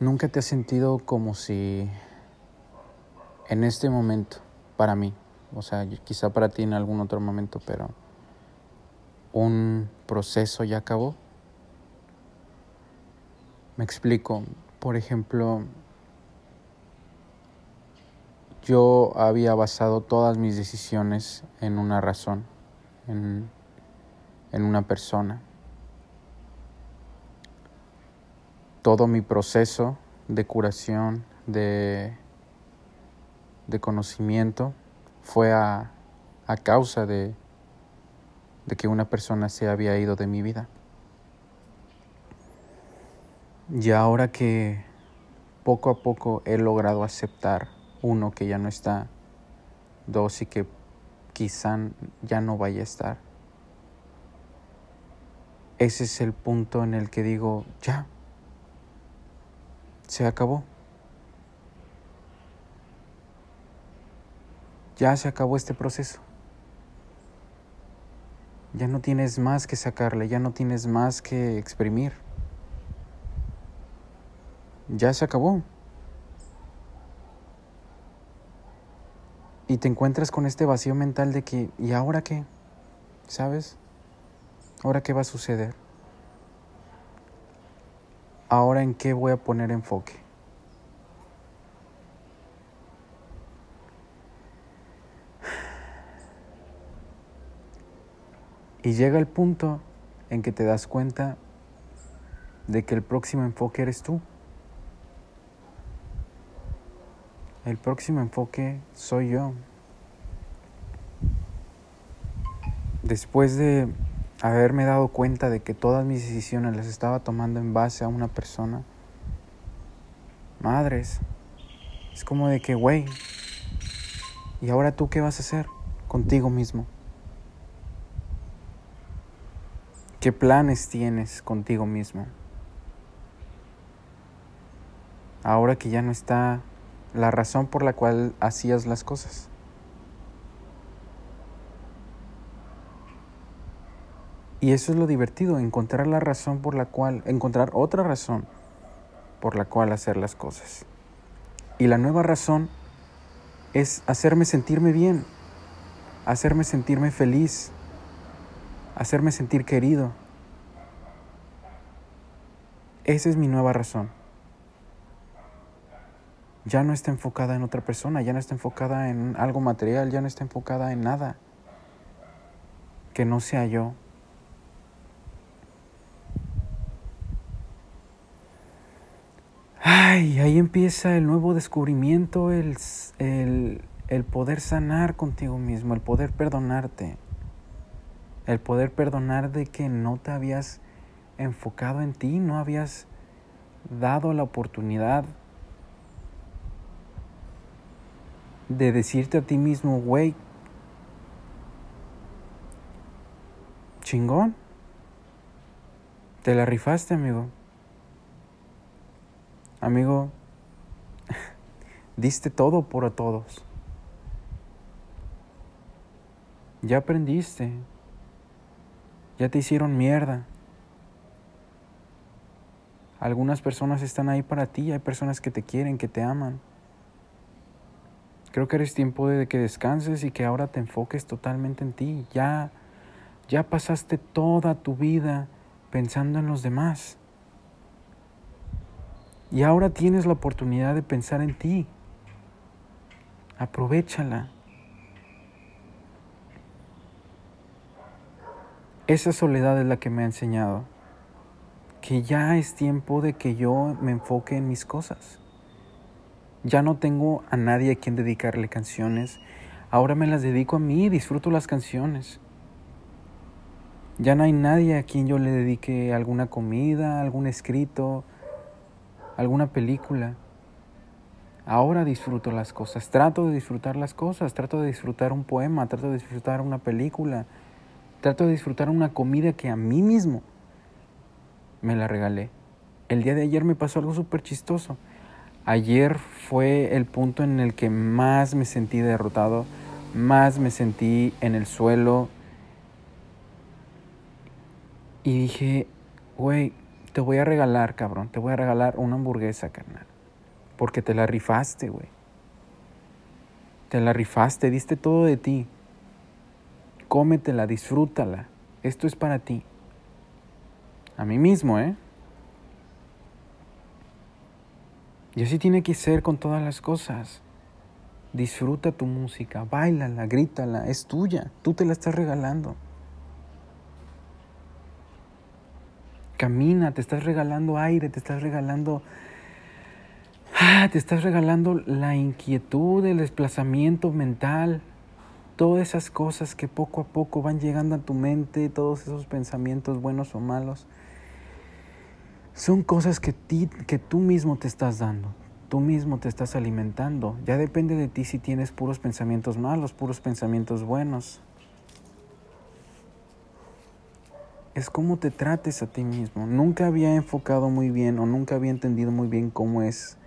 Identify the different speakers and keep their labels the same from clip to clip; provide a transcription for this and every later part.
Speaker 1: Nunca te has sentido como si en este momento, para mí, o sea, quizá para ti en algún otro momento, pero un proceso ya acabó. Me explico, por ejemplo, yo había basado todas mis decisiones en una razón, en, en una persona. Todo mi proceso de curación, de, de conocimiento, fue a, a causa de, de que una persona se había ido de mi vida. Y ahora que poco a poco he logrado aceptar, uno, que ya no está, dos, y que quizá ya no vaya a estar, ese es el punto en el que digo, ya, se acabó. Ya se acabó este proceso. Ya no tienes más que sacarle, ya no tienes más que exprimir. Ya se acabó. Y te encuentras con este vacío mental de que, ¿y ahora qué? ¿Sabes? ¿Ahora qué va a suceder? Ahora en qué voy a poner enfoque. Y llega el punto en que te das cuenta de que el próximo enfoque eres tú. El próximo enfoque soy yo. Después de haberme dado cuenta de que todas mis decisiones las estaba tomando en base a una persona. Madres, es como de que, güey, ¿y ahora tú qué vas a hacer contigo mismo? ¿Qué planes tienes contigo mismo? Ahora que ya no está la razón por la cual hacías las cosas. Y eso es lo divertido, encontrar la razón por la cual, encontrar otra razón por la cual hacer las cosas. Y la nueva razón es hacerme sentirme bien, hacerme sentirme feliz, hacerme sentir querido. Esa es mi nueva razón. Ya no está enfocada en otra persona, ya no está enfocada en algo material, ya no está enfocada en nada que no sea yo. Ahí empieza el nuevo descubrimiento, el, el, poder sanar contigo mismo, el poder perdonarte, el poder perdonar de que no te habías enfocado en ti, no habías dado la oportunidad de decirte a ti mismo, güey, chingón, te la rifaste, amigo. Amigo, diste todo por todos. Ya aprendiste. Ya te hicieron mierda. Algunas personas están ahí para ti, hay personas que te quieren, que te aman. Creo que eres tiempo de que descanses y que ahora te enfoques totalmente en ti. Ya ya pasaste toda tu vida pensando en los demás. Y ahora tienes la oportunidad de pensar en ti. Aprovechala. Esa soledad es la que me ha enseñado que ya es tiempo de que yo me enfoque en mis cosas. Ya no tengo a nadie a quien dedicarle canciones. Ahora me las dedico a mí, disfruto las canciones. Ya no hay nadie a quien yo le dedique alguna comida, algún escrito, alguna película. Ahora disfruto las cosas, trato de disfrutar las cosas, trato de disfrutar un poema, trato de disfrutar una película, trato de disfrutar una comida que a mí mismo me la regalé. El día de ayer me pasó algo súper chistoso. Ayer fue el punto en el que más me sentí derrotado, más me sentí en el suelo. Y dije, güey, te voy a regalar, cabrón, te voy a regalar una hamburguesa, carnal. Porque te la rifaste, güey. Te la rifaste, diste todo de ti. Cómetela, disfrútala. Esto es para ti. A mí mismo, ¿eh? Y así tiene que ser con todas las cosas. Disfruta tu música, bailala, grítala, es tuya, tú te la estás regalando. Camina, te estás regalando aire, te estás regalando ah, te estás regalando la inquietud, el desplazamiento mental, todas esas cosas que poco a poco van llegando a tu mente, todos esos pensamientos buenos o malos, son cosas que, que tú mismo te estás dando, tú mismo te estás alimentando. Ya depende de ti si tienes puros pensamientos malos, puros pensamientos buenos. Es cómo te trates a ti mismo. Nunca había enfocado muy bien o nunca había entendido muy bien cómo es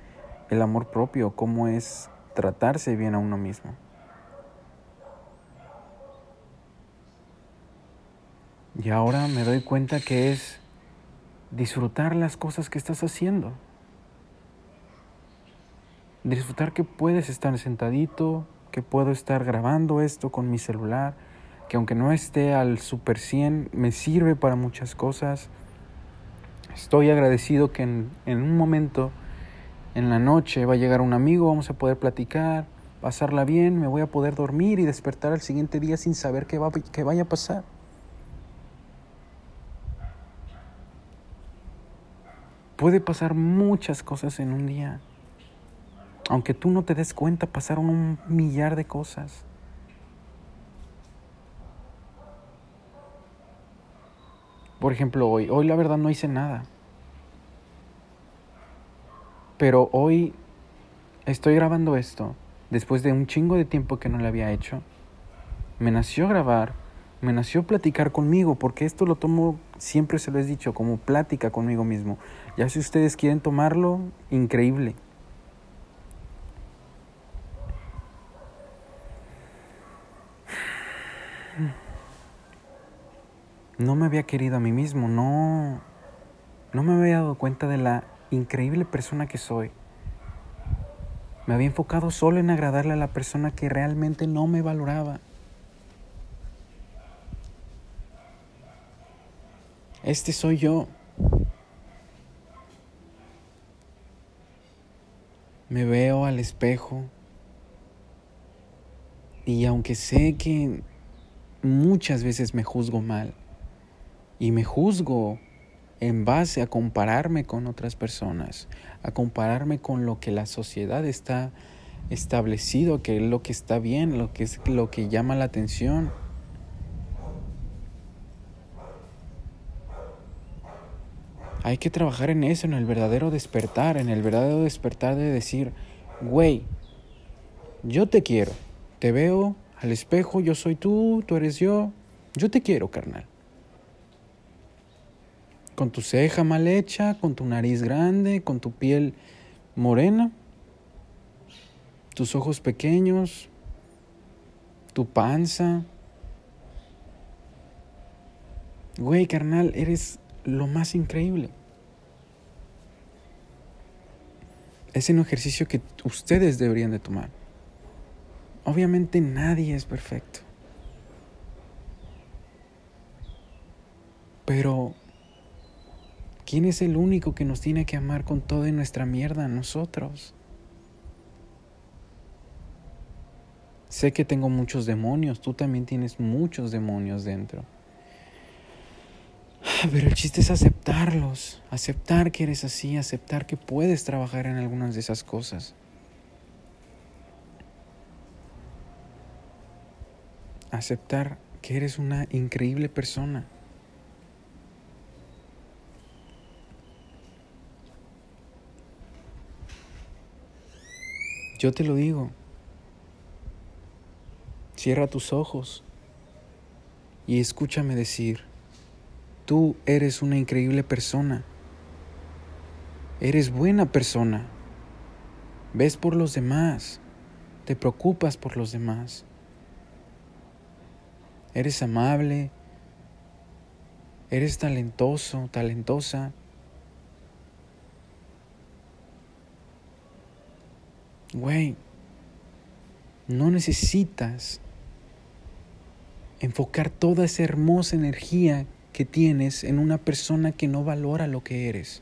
Speaker 1: el amor propio, cómo es tratarse bien a uno mismo. Y ahora me doy cuenta que es disfrutar las cosas que estás haciendo. Disfrutar que puedes estar sentadito, que puedo estar grabando esto con mi celular, que aunque no esté al super 100, me sirve para muchas cosas. Estoy agradecido que en, en un momento, en la noche, va a llegar un amigo, vamos a poder platicar, pasarla bien, me voy a poder dormir y despertar al siguiente día sin saber qué, va, qué vaya a pasar. Puede pasar muchas cosas en un día. Aunque tú no te des cuenta, pasaron un millar de cosas. Por ejemplo, hoy, hoy la verdad no hice nada. Pero hoy estoy grabando esto después de un chingo de tiempo que no le había hecho. Me nació grabar me nació platicar conmigo, porque esto lo tomo, siempre se lo he dicho, como plática conmigo mismo. Ya si ustedes quieren tomarlo, increíble. No me había querido a mí mismo, no, no me había dado cuenta de la increíble persona que soy. Me había enfocado solo en agradarle a la persona que realmente no me valoraba. Este soy yo. Me veo al espejo y aunque sé que muchas veces me juzgo mal y me juzgo en base a compararme con otras personas, a compararme con lo que la sociedad está establecido, que es lo que está bien, lo que es lo que llama la atención. Hay que trabajar en eso, en el verdadero despertar, en el verdadero despertar de decir, güey, yo te quiero, te veo al espejo, yo soy tú, tú eres yo, yo te quiero, carnal. Con tu ceja mal hecha, con tu nariz grande, con tu piel morena, tus ojos pequeños, tu panza. Güey, carnal, eres lo más increíble. Es un ejercicio que ustedes deberían de tomar. Obviamente nadie es perfecto. Pero, ¿quién es el único que nos tiene que amar con toda nuestra mierda? Nosotros. Sé que tengo muchos demonios, tú también tienes muchos demonios dentro. Pero el chiste es aceptarlos, aceptar que eres así, aceptar que puedes trabajar en algunas de esas cosas. Aceptar que eres una increíble persona. Yo te lo digo. Cierra tus ojos y escúchame decir, Tú eres una increíble persona. Eres buena persona. Ves por los demás. Te preocupas por los demás. Eres amable. Eres talentoso, talentosa. Güey, no necesitas enfocar toda esa hermosa energía que tienes en una persona que no valora lo que eres.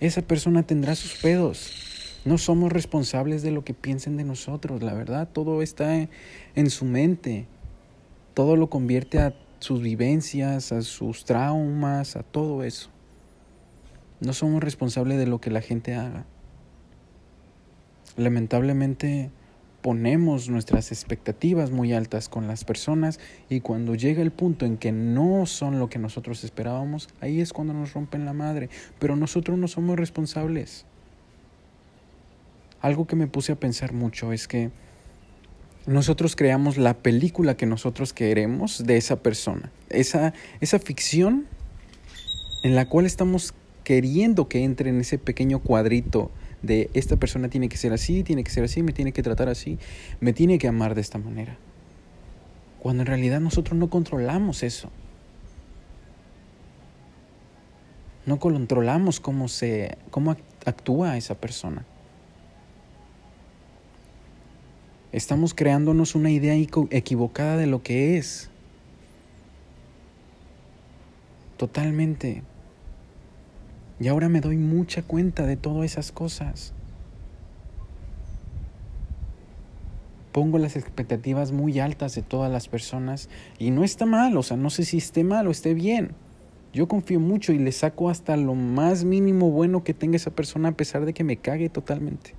Speaker 1: Esa persona tendrá sus pedos. No somos responsables de lo que piensen de nosotros, la verdad. Todo está en su mente. Todo lo convierte a sus vivencias, a sus traumas, a todo eso. No somos responsables de lo que la gente haga. Lamentablemente ponemos nuestras expectativas muy altas con las personas y cuando llega el punto en que no son lo que nosotros esperábamos, ahí es cuando nos rompen la madre. Pero nosotros no somos responsables. Algo que me puse a pensar mucho es que nosotros creamos la película que nosotros queremos de esa persona. Esa, esa ficción en la cual estamos queriendo que entre en ese pequeño cuadrito de esta persona tiene que ser así, tiene que ser así, me tiene que tratar así, me tiene que amar de esta manera. Cuando en realidad nosotros no controlamos eso. No controlamos cómo se cómo actúa esa persona. Estamos creándonos una idea equivocada de lo que es. Totalmente. Y ahora me doy mucha cuenta de todas esas cosas. Pongo las expectativas muy altas de todas las personas y no está mal, o sea, no sé si esté mal o esté bien. Yo confío mucho y le saco hasta lo más mínimo bueno que tenga esa persona a pesar de que me cague totalmente.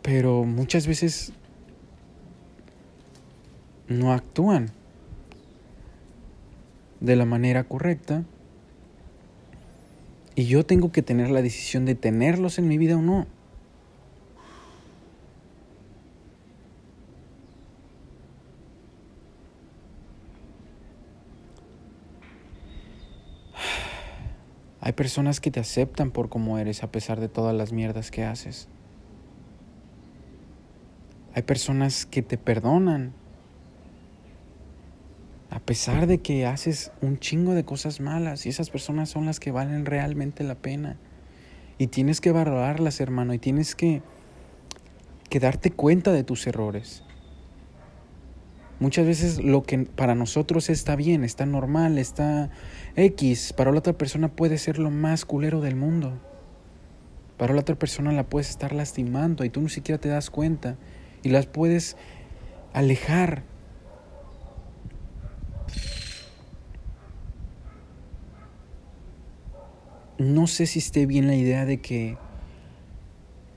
Speaker 1: Pero muchas veces no actúan de la manera correcta y yo tengo que tener la decisión de tenerlos en mi vida o no. Hay personas que te aceptan por como eres a pesar de todas las mierdas que haces. Hay personas que te perdonan a pesar de que haces un chingo de cosas malas y esas personas son las que valen realmente la pena. Y tienes que valorarlas, hermano, y tienes que, que darte cuenta de tus errores. Muchas veces lo que para nosotros está bien, está normal, está X, para la otra persona puede ser lo más culero del mundo. Para la otra persona la puedes estar lastimando y tú ni siquiera te das cuenta y las puedes alejar no sé si esté bien la idea de que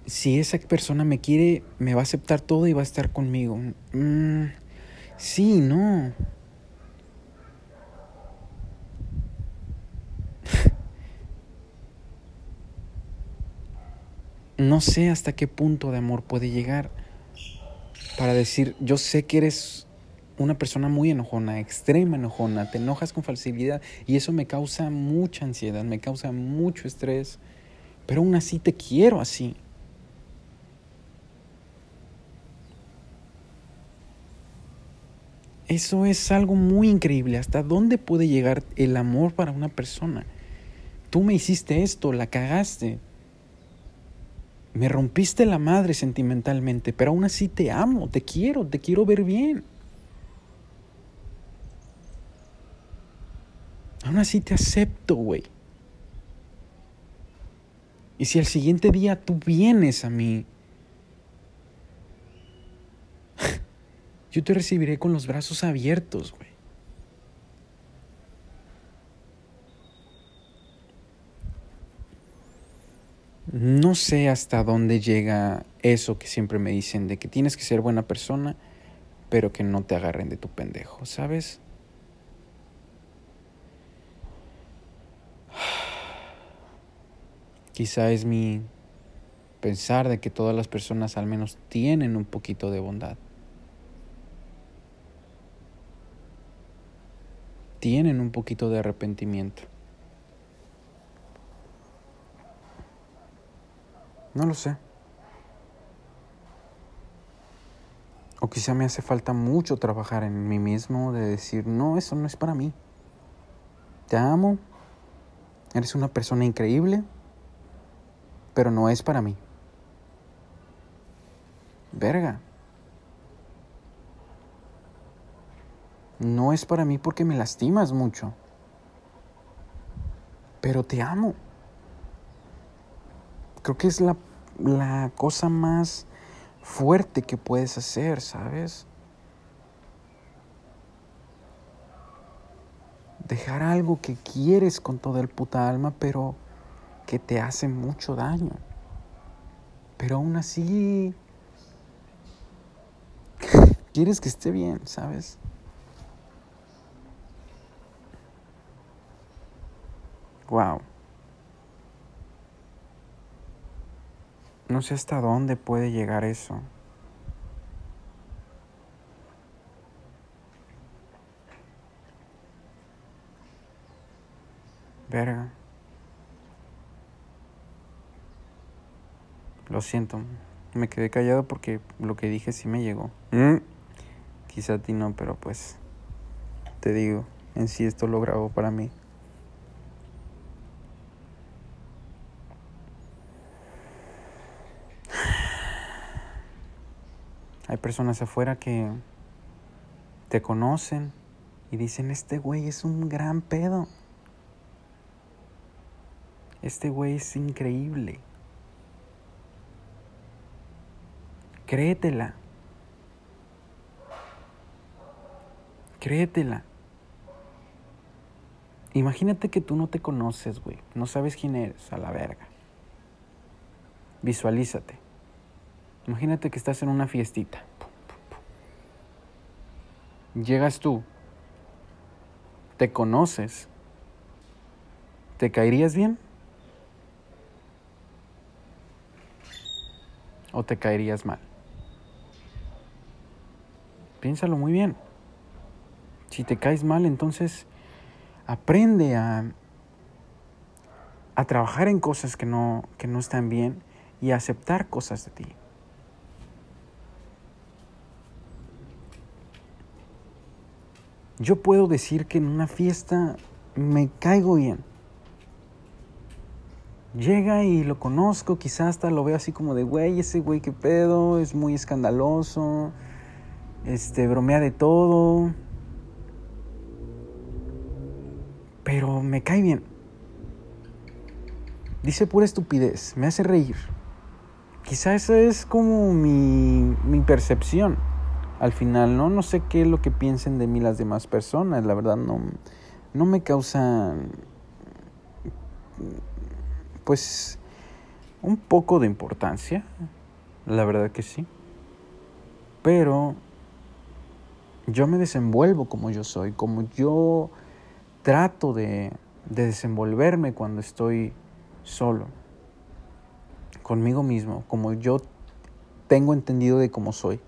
Speaker 1: si esa persona me quiere, me va a aceptar todo y va a estar conmigo. Mm, sí, no. no sé hasta qué punto de amor puede llegar para decir, yo sé que eres una persona muy enojona, extrema enojona, te enojas con facilidad y eso me causa mucha ansiedad, me causa mucho estrés, pero aún así te quiero así. Eso es algo muy increíble. ¿Hasta dónde puede llegar el amor para una persona? Tú me hiciste esto, la cagaste. Me rompiste la madre sentimentalmente, pero aún así te amo, te quiero, te quiero ver bien. Aún así te acepto, güey. Y si al siguiente día tú vienes a mí, yo te recibiré con los brazos abiertos, güey. No sé hasta dónde llega eso que siempre me dicen de que tienes que ser buena persona, pero que no te agarren de tu pendejo, ¿sabes? Quizá es mi pensar de que todas las personas al menos tienen un poquito de bondad. Tienen un poquito de arrepentimiento. No lo sé. O quizá me hace falta mucho trabajar en mí mismo de decir, no, eso no es para mí. te amo, eres una persona increíble, pero no es para mí. Verga. No es para mí porque me lastimas mucho. Pero te amo. Creo que es la, la cosa más fuerte que puedes hacer, ¿sabes? Dejar algo que quieres con toda el puta alma, pero que te hace mucho daño. Pero aún así quieres que esté bien, ¿sabes? Wow. No sé hasta dónde puede llegar eso. Verga. Lo siento. Me quedé callado porque lo que dije sí me llegó. Mm. Quizá a ti no, pero pues te digo, en sí esto lo grabo para mí. Hay personas afuera que te conocen y dicen, este güey es un gran pedo. Este güey es increíble. Créetela. Créetela. Imagínate que tú no te conoces, güey. No sabes quién eres, a la verga. Visualízate. Imagínate que estás en una fiestita. Llegas tú. Te conoces. ¿Te caerías bien? ¿O te caerías mal? Piénsalo muy bien. Si te caes mal, entonces aprende a, a trabajar en cosas que no, que no están bien y a aceptar cosas de ti. Yo puedo decir que en una fiesta me caigo bien. Llega y lo conozco, quizás hasta lo veo así como de, güey, ese güey qué pedo, es muy escandaloso, este, bromea de todo, pero me cae bien. Dice pura estupidez, me hace reír. Quizá esa es como mi, mi percepción al final, ¿no? No sé qué es lo que piensen de mí las demás personas, la verdad no, no me causa, pues, un poco de importancia, la verdad que sí, pero yo me desenvuelvo como yo soy, como yo trato de, de desenvolverme cuando estoy solo, conmigo mismo, como yo tengo entendido de cómo soy.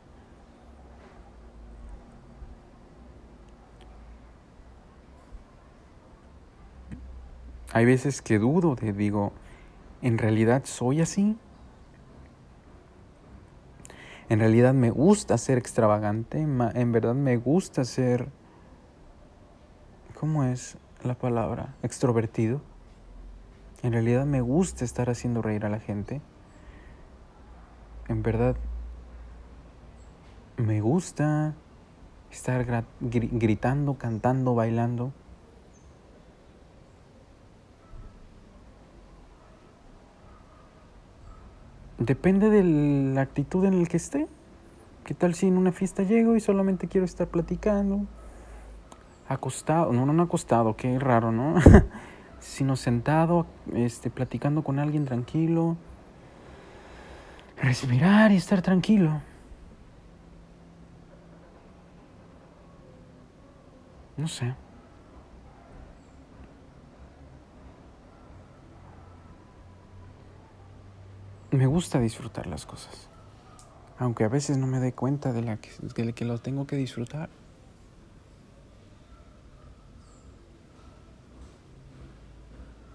Speaker 1: Hay veces que dudo de, digo, ¿en realidad soy así? En realidad me gusta ser extravagante, en verdad me gusta ser, ¿cómo es la palabra? Extrovertido. En realidad me gusta estar haciendo reír a la gente. En verdad me gusta estar gritando, cantando, bailando. Depende de la actitud en la que esté. ¿Qué tal si en una fiesta llego y solamente quiero estar platicando? Acostado, no, no, no acostado, qué raro, ¿no? Sino sentado, este, platicando con alguien tranquilo. Respirar y estar tranquilo. No sé. Me gusta disfrutar las cosas. Aunque a veces no me dé cuenta de, la que, de que lo tengo que disfrutar.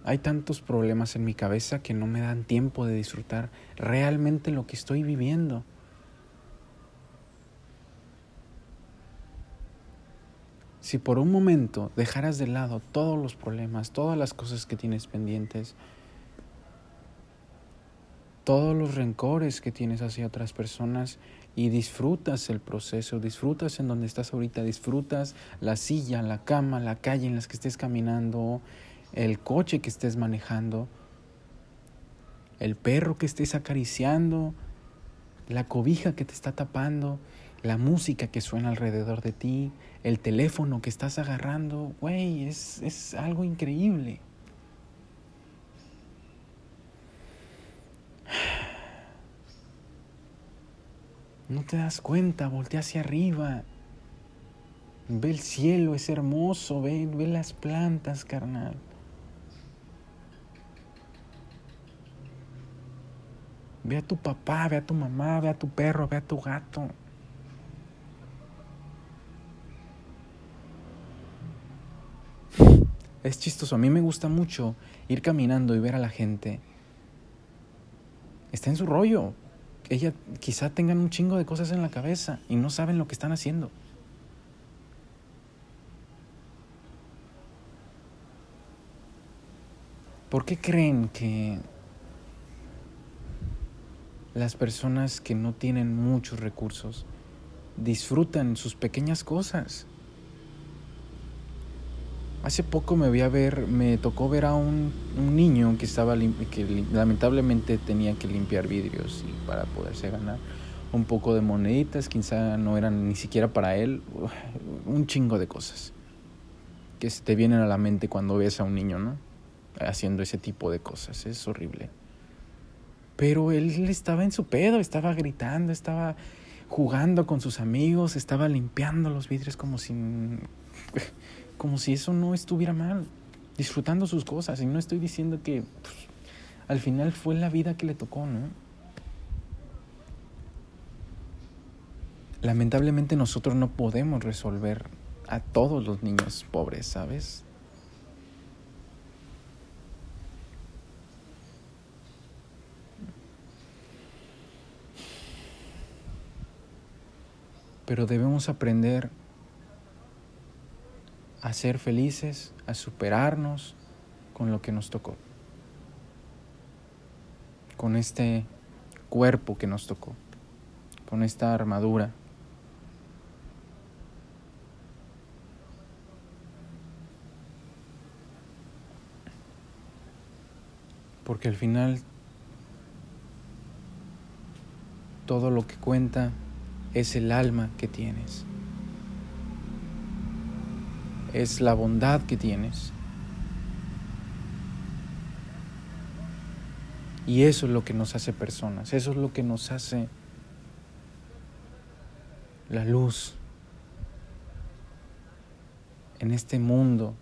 Speaker 1: Hay tantos problemas en mi cabeza que no me dan tiempo de disfrutar realmente lo que estoy viviendo. si por un momento dejaras de lado todos los problemas, todas las cosas que tienes pendientes, todos los rencores que tienes hacia otras personas y disfrutas el proceso, disfrutas en donde estás ahorita, disfrutas la silla, la cama, la calle en las que estés caminando, el coche que estés manejando, el perro que estés acariciando, la cobija que te está tapando, la música que suena alrededor de ti, el teléfono que estás agarrando, güey, es, es algo increíble. No te das cuenta, voltea hacia arriba. Ve el cielo, es hermoso, ve, ve las plantas, carnal. Ve a tu papá, ve a tu mamá, ve a tu perro, ve a tu gato. Es chistoso, a mí me gusta mucho ir caminando y ver a la gente. Está en su rollo. Ella quizá tengan un chingo de cosas en la cabeza y no saben lo que están haciendo. ¿Por qué creen que las personas que no tienen muchos recursos disfrutan sus pequeñas cosas? Hace poco me vi a ver, me tocó ver a un, niño que estaba que lamentablemente tenía que limpiar vidrios y para poderse ganar un poco de moneditas, quizá no eran ni siquiera para él, un chingo de cosas que se te vienen a la mente cuando ves a un niño, ¿no? Haciendo ese tipo de cosas, es horrible. Pero él estaba en su pedo, estaba gritando, estaba jugando con sus amigos, estaba limpiando los vidrios como si como si eso no estuviera mal, disfrutando sus cosas. Y no estoy diciendo que pues, al final fue la vida que le tocó, ¿no? Lamentablemente nosotros no podemos resolver a todos los niños pobres, ¿sabes? Pero debemos aprender a ser felices, a superarnos con lo que nos tocó, con este cuerpo que nos tocó, con esta armadura. Porque al final todo lo que cuenta es el alma que tienes es la bondad que tienes. Y eso es lo que nos hace personas, eso es lo que nos hace la luz en este mundo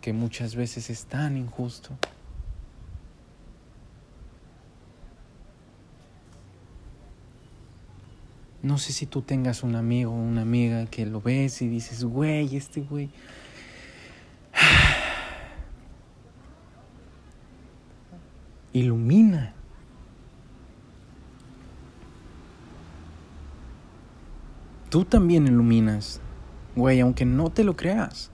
Speaker 1: que muchas veces es tan injusto. No sé si tú tengas un amigo o una amiga que lo ves y dices, güey, este güey. Ilumina. Tú también iluminas, güey, aunque no te lo creas.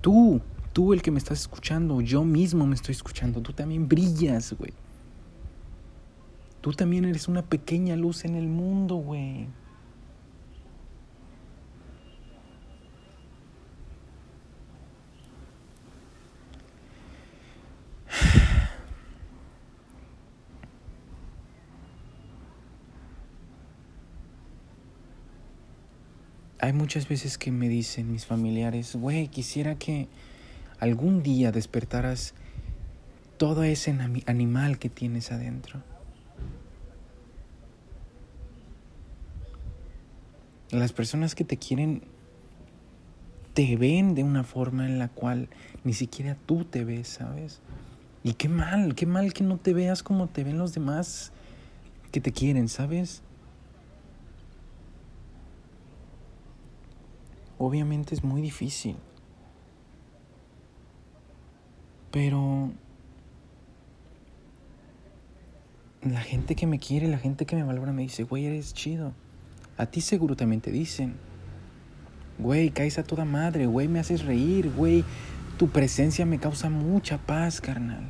Speaker 1: Tú, tú el que me estás escuchando, yo mismo me estoy escuchando, tú también brillas, güey. Tú también eres una pequeña luz en el mundo, güey. Hay muchas veces que me dicen mis familiares, güey, quisiera que algún día despertaras todo ese animal que tienes adentro. Las personas que te quieren te ven de una forma en la cual ni siquiera tú te ves, ¿sabes? Y qué mal, qué mal que no te veas como te ven los demás que te quieren, ¿sabes? Obviamente es muy difícil. Pero la gente que me quiere, la gente que me valora me dice, güey, eres chido A ti seguro también te dicen, güey, caes a toda madre, güey, me haces reír, güey, tu presencia me causa mucha paz, carnal.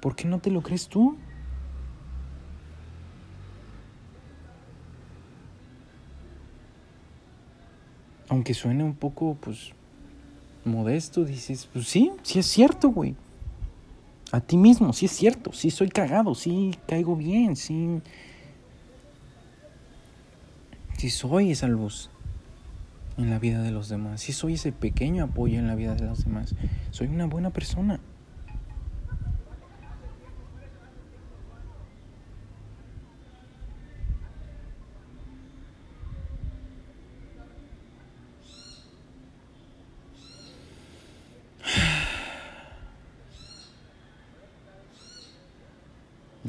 Speaker 1: ¿Por qué no te lo crees tú? Aunque suene un poco, pues, modesto, dices, pues sí, sí es cierto, güey. A ti mismo, sí es cierto, sí soy cagado, sí caigo bien, sí... Sí soy esa luz en la vida de los demás, sí soy ese pequeño apoyo en la vida de los demás. Soy una buena persona.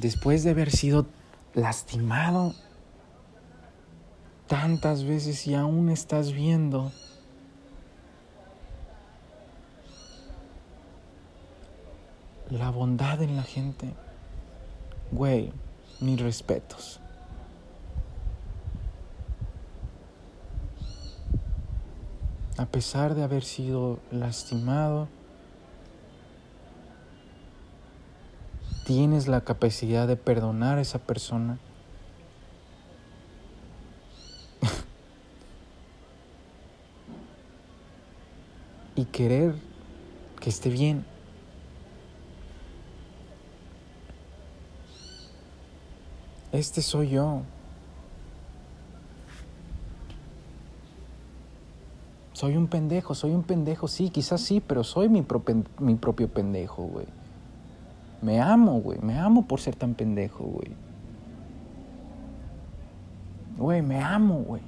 Speaker 1: Después de haber sido lastimado tantas veces y aún estás viendo la bondad en la gente, güey, mis respetos. A pesar de haber sido lastimado, tienes la capacidad de perdonar a esa persona. y querer que esté bien. Este soy yo. Soy un pendejo, soy un pendejo, sí, quizás sí, pero soy mi, mi propio pendejo, güey. Me amo, güey. Me amo por ser tan pendejo, güey. Güey, me amo, güey.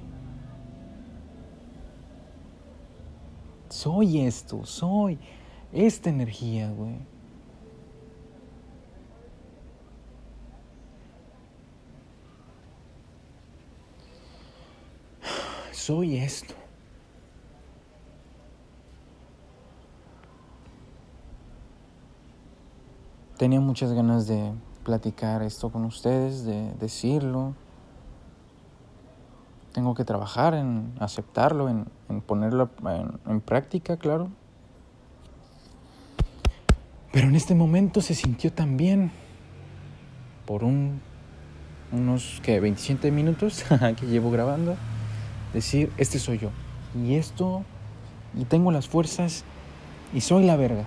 Speaker 1: Soy esto, soy esta energía, güey. Soy esto. Tenía muchas ganas de platicar esto con ustedes, de decirlo. Tengo que trabajar en aceptarlo, en, ponerlo en, práctica, claro. Pero en este momento se sintió tan bien por un, unos que 27 minutos que llevo grabando, decir, este soy yo. Y esto, y tengo las fuerzas y soy la verga.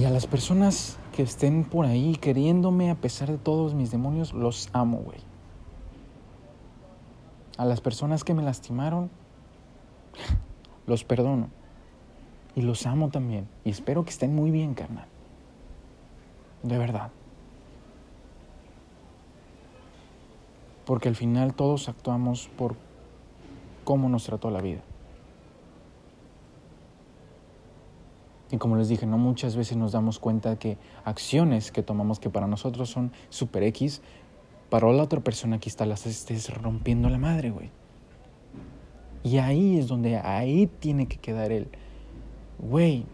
Speaker 1: Y a las personas que estén por ahí queriéndome a pesar de todos mis demonios, los amo, güey. A las personas que me lastimaron, los perdono. Y los amo también. Y espero que estén muy bien, carnal. De verdad. Porque al final todos actuamos por cómo nos trató la vida. Y como les dije, no muchas veces nos damos cuenta que acciones que tomamos que para nosotros son super X, para la otra persona aquí está las estés rompiendo la madre, güey. Y ahí es donde ahí tiene que quedar el, güey,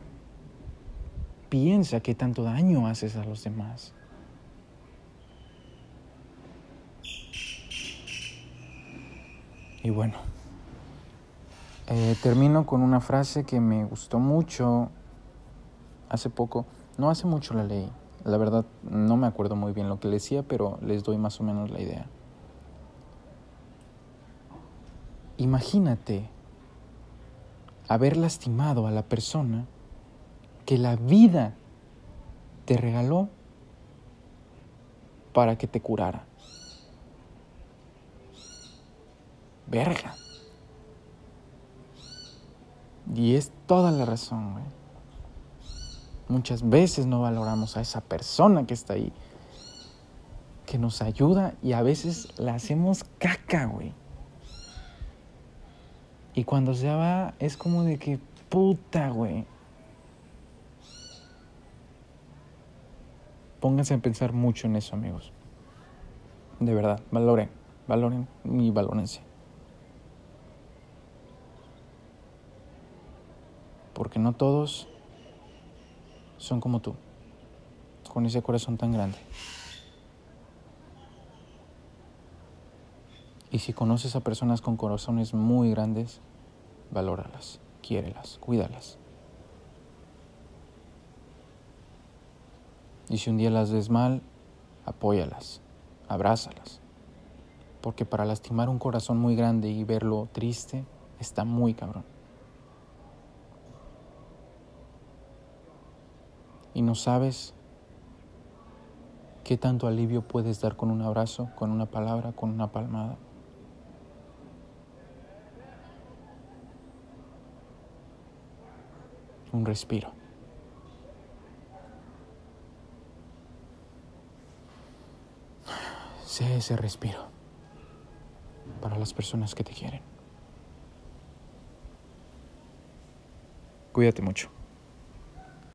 Speaker 1: piensa qué tanto daño haces a los demás. Y bueno, eh, termino con una frase que me gustó mucho hace poco, no hace mucho la leí. La verdad no me acuerdo muy bien lo que le decía, pero les doy más o menos la idea. Imagínate haber lastimado a la persona que la vida te regaló para que te curara. Verga. Y es toda la razón, güey. Muchas veces no valoramos a esa persona que está ahí, que nos ayuda y a veces la hacemos caca, güey. Y cuando se va es como de que puta, güey. Pónganse a pensar mucho en eso, amigos. De verdad, valoren, valoren mi valorencia. Porque no todos son como tú. con ese corazón tan grande. Y si conoces a personas con corazones muy grandes, valóralas, quiérelas, cuídalas. Y si un día las ves mal, apóyalas, abrázalas. Porque para lastimar un corazón muy grande y verlo triste, está muy cabrón. Y no sabes qué tanto alivio puedes dar con un abrazo, con una palabra, con una palmada. Un respiro. Sé ese respiro para las personas que te quieren. Cuídate mucho.